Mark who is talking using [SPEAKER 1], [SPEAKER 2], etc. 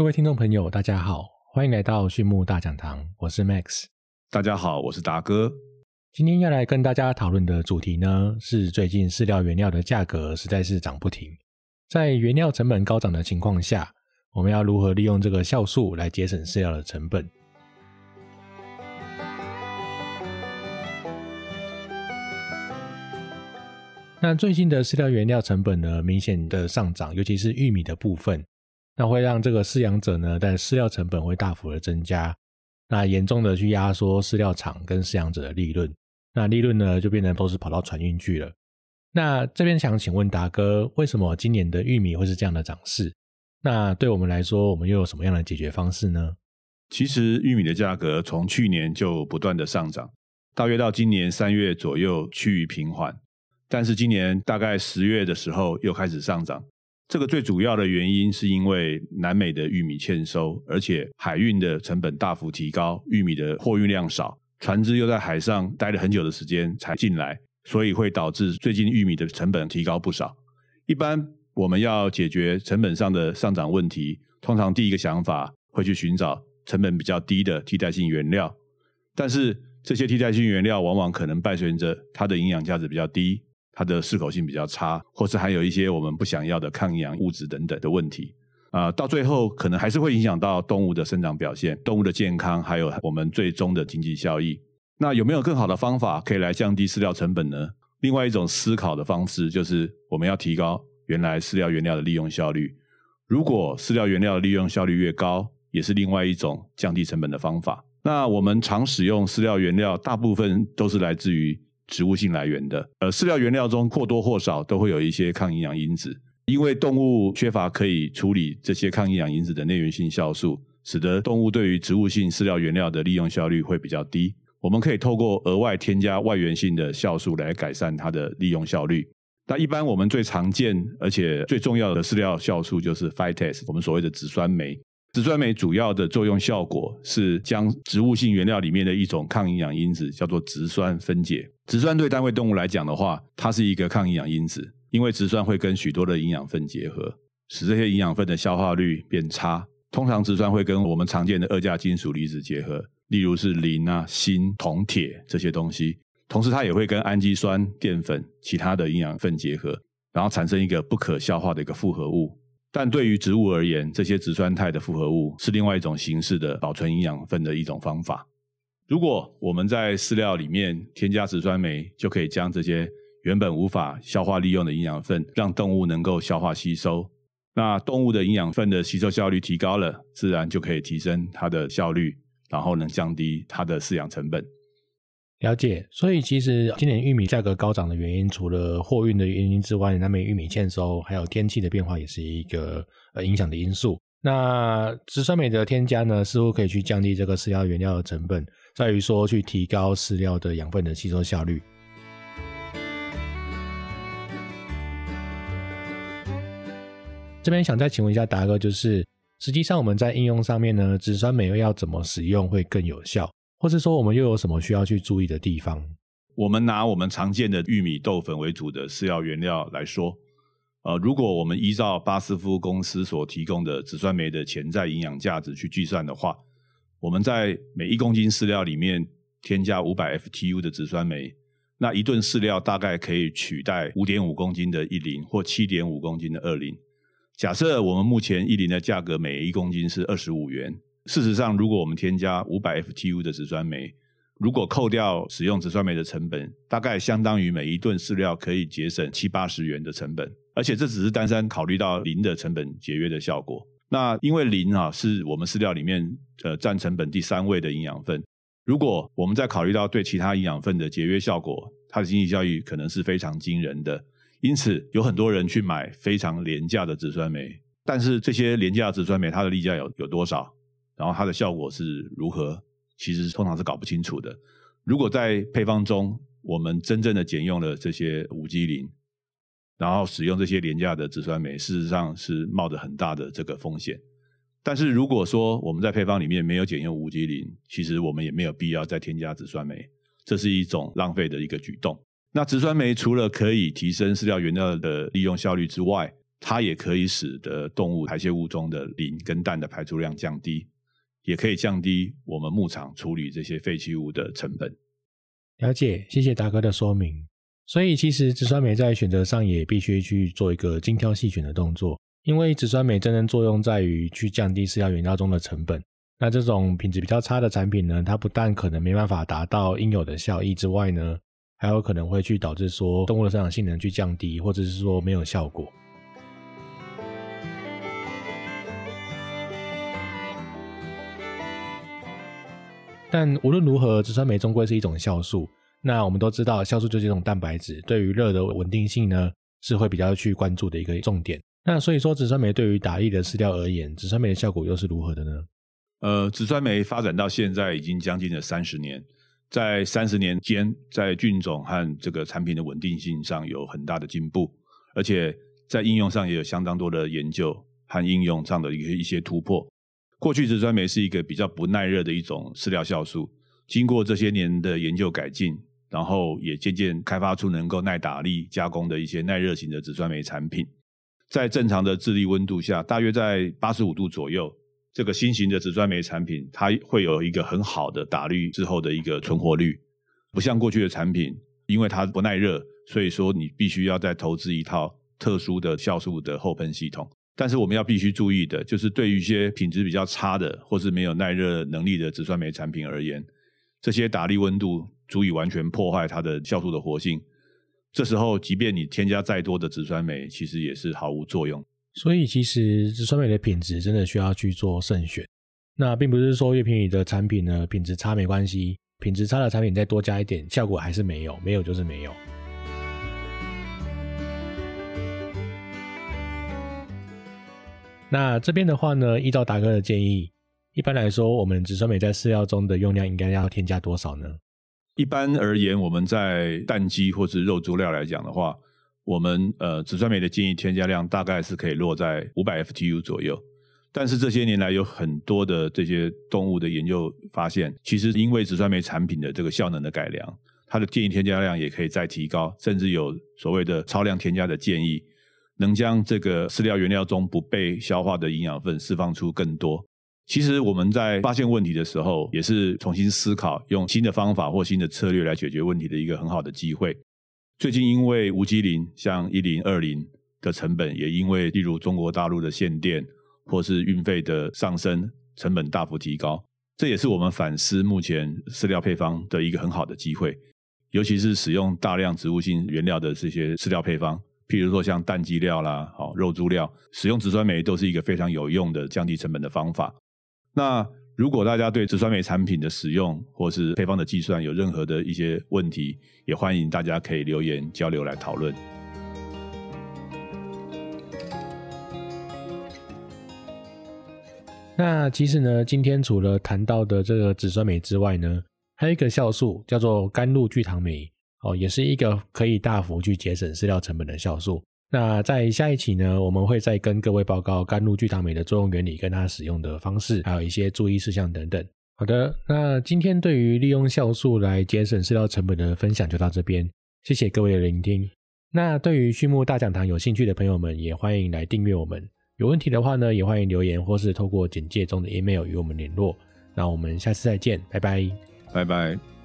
[SPEAKER 1] 各位听众朋友，大家好，欢迎来到畜牧大讲堂，我是 Max。
[SPEAKER 2] 大家好，我是达哥。
[SPEAKER 1] 今天要来跟大家讨论的主题呢，是最近饲料原料的价格实在是涨不停。在原料成本高涨的情况下，我们要如何利用这个酵素来节省饲料的成本？那最近的饲料原料成本呢，明显的上涨，尤其是玉米的部分，那会让这个饲养者呢，在饲料成本会大幅的增加，那严重的去压缩饲料厂跟饲养者的利润，那利润呢就变成都是跑到船运去了。那这边想请问达哥，为什么今年的玉米会是这样的涨势？那对我们来说，我们又有什么样的解决方式呢？
[SPEAKER 2] 其实玉米的价格从去年就不断的上涨，大约到今年三月左右趋于平缓。但是今年大概十月的时候又开始上涨，这个最主要的原因是因为南美的玉米欠收，而且海运的成本大幅提高，玉米的货运量少，船只又在海上待了很久的时间才进来，所以会导致最近玉米的成本提高不少。一般我们要解决成本上的上涨问题，通常第一个想法会去寻找成本比较低的替代性原料，但是这些替代性原料往往可能伴随着它的营养价值比较低。它的适口性比较差，或是还有一些我们不想要的抗氧物质等等的问题啊，到最后可能还是会影响到动物的生长表现、动物的健康，还有我们最终的经济效益。那有没有更好的方法可以来降低饲料成本呢？另外一种思考的方式就是我们要提高原来饲料原料的利用效率。如果饲料原料的利用效率越高，也是另外一种降低成本的方法。那我们常使用饲料原料，大部分都是来自于。植物性来源的，呃，饲料原料中或多或少都会有一些抗营养因子，因为动物缺乏可以处理这些抗营养因子的内源性酵素，使得动物对于植物性饲料原料的利用效率会比较低。我们可以透过额外添加外源性的酵素来改善它的利用效率。那一般我们最常见而且最重要的饲料酵素就是 Phytase，我们所谓的植酸酶。植酸酶主要的作用效果是将植物性原料里面的一种抗营养因子叫做植酸分解。植酸对单位动物来讲的话，它是一个抗营养因子，因为植酸会跟许多的营养分结合，使这些营养分的消化率变差。通常植酸会跟我们常见的二价金属离子结合，例如是磷啊、锌、铜、铁这些东西。同时，它也会跟氨基酸、淀粉、其他的营养分结合，然后产生一个不可消化的一个复合物。但对于植物而言，这些植酸肽的复合物是另外一种形式的保存营养分的一种方法。如果我们在饲料里面添加植酸酶，就可以将这些原本无法消化利用的营养分，让动物能够消化吸收。那动物的营养分的吸收效率提高了，自然就可以提升它的效率，然后能降低它的饲养成本。
[SPEAKER 1] 了解，所以其实今年玉米价格高涨的原因，除了货运的原因之外，那边玉米欠收，还有天气的变化，也是一个呃影响的因素。那植酸酶的添加呢，似乎可以去降低这个饲料原料的成本，在于说去提高饲料的养分的吸收效率。这边想再请问一下达哥，就是实际上我们在应用上面呢，植酸酶要怎么使用会更有效？或是说，我们又有什么需要去注意的地方？
[SPEAKER 2] 我们拿我们常见的玉米豆粉为主的饲料原料来说，呃，如果我们依照巴斯夫公司所提供的植酸酶的潜在营养价值去计算的话，我们在每一公斤饲料里面添加五百 FTU 的植酸酶，那一顿饲料大概可以取代五点五公斤的一磷或七点五公斤的二磷。假设我们目前一磷的价格每一公斤是二十五元。事实上，如果我们添加五百 FTU 的植酸酶，如果扣掉使用植酸酶的成本，大概相当于每一顿饲料可以节省七八十元的成本。而且这只是单单考虑到磷的成本节约的效果。那因为磷啊是我们饲料里面呃占成本第三位的营养分，如果我们再考虑到对其他营养分的节约效果，它的经济效益可能是非常惊人的。因此，有很多人去买非常廉价的植酸酶，但是这些廉价的植酸酶它的利价有有多少？然后它的效果是如何？其实通常是搞不清楚的。如果在配方中，我们真正的减用了这些无机磷，然后使用这些廉价的植酸酶，事实上是冒着很大的这个风险。但是如果说我们在配方里面没有减用无机磷，其实我们也没有必要再添加植酸酶，这是一种浪费的一个举动。那植酸酶除了可以提升饲料原料的利用效率之外，它也可以使得动物排泄物中的磷跟氮的排出量降低，也可以降低我们牧场处理这些废弃物的成本。
[SPEAKER 1] 了解，谢谢达哥的说明。所以其实植酸酶在选择上也必须去做一个精挑细选的动作，因为植酸酶真正作用在于去降低饲料原料中的成本。那这种品质比较差的产品呢，它不但可能没办法达到应有的效益之外呢，还有可能会去导致说动物的生长性能去降低，或者是说没有效果。但无论如何，植酸酶终归是一种酵素。那我们都知道，酵素就是一种蛋白质，对于热的稳定性呢，是会比较去关注的一个重点。那所以说，植酸酶对于打粒的饲料而言，植酸酶的效果又是如何的呢？
[SPEAKER 2] 呃，植酸酶发展到现在已经将近了三十年，在三十年间，在菌种和这个产品的稳定性上有很大的进步，而且在应用上也有相当多的研究和应用上的一个一些突破。过去植酸酶是一个比较不耐热的一种饲料酵素，经过这些年的研究改进，然后也渐渐开发出能够耐打力加工的一些耐热型的紫酸酶产品。在正常的智力温度下，大约在八十五度左右，这个新型的紫酸酶产品它会有一个很好的打滤之后的一个存活率，不像过去的产品，因为它不耐热，所以说你必须要再投资一套特殊的酵素的后喷系统。但是我们要必须注意的，就是对于一些品质比较差的，或是没有耐热能力的紫酸酶产品而言，这些打粒温度足以完全破坏它的酵素的活性。这时候，即便你添加再多的植酸酶，其实也是毫无作用。
[SPEAKER 1] 所以，其实植酸酶的品质真的需要去做慎选。那并不是说越便宜的产品呢，品质差没关系，品质差的产品再多加一点，效果还是没有，没有就是没有。那这边的话呢，依照达哥的建议，一般来说，我们植酸酶在饲料中的用量应该要添加多少呢？
[SPEAKER 2] 一般而言，我们在蛋鸡或是肉猪料来讲的话，我们呃紫酸酶的建议添加量大概是可以落在五百 FTU 左右。但是这些年来有很多的这些动物的研究发现，其实因为紫酸酶产品的这个效能的改良，它的建议添加量也可以再提高，甚至有所谓的超量添加的建议。能将这个饲料原料中不被消化的营养分释放出更多。其实我们在发现问题的时候，也是重新思考用新的方法或新的策略来解决问题的一个很好的机会。最近因为无机磷像一零二零的成本，也因为例如中国大陆的限电或是运费的上升，成本大幅提高。这也是我们反思目前饲料配方的一个很好的机会，尤其是使用大量植物性原料的这些饲料配方。譬如说像蛋鸡料啦，好肉猪料，使用植酸酶都是一个非常有用的降低成本的方法。那如果大家对植酸酶产品的使用或是配方的计算有任何的一些问题，也欢迎大家可以留言交流来讨论。
[SPEAKER 1] 那其实呢，今天除了谈到的这个植酸酶之外呢，还有一个酵素叫做甘露聚糖酶。哦，也是一个可以大幅去节省饲料成本的酵素。那在下一期呢，我们会再跟各位报告甘露聚糖酶的作用原理、跟它使用的方式，还有一些注意事项等等。好的，那今天对于利用酵素来节省饲料成本的分享就到这边，谢谢各位的聆听。那对于畜牧大讲堂有兴趣的朋友们，也欢迎来订阅我们。有问题的话呢，也欢迎留言或是透过简介中的 email 与我们联络。那我们下次再见，拜拜，
[SPEAKER 2] 拜拜。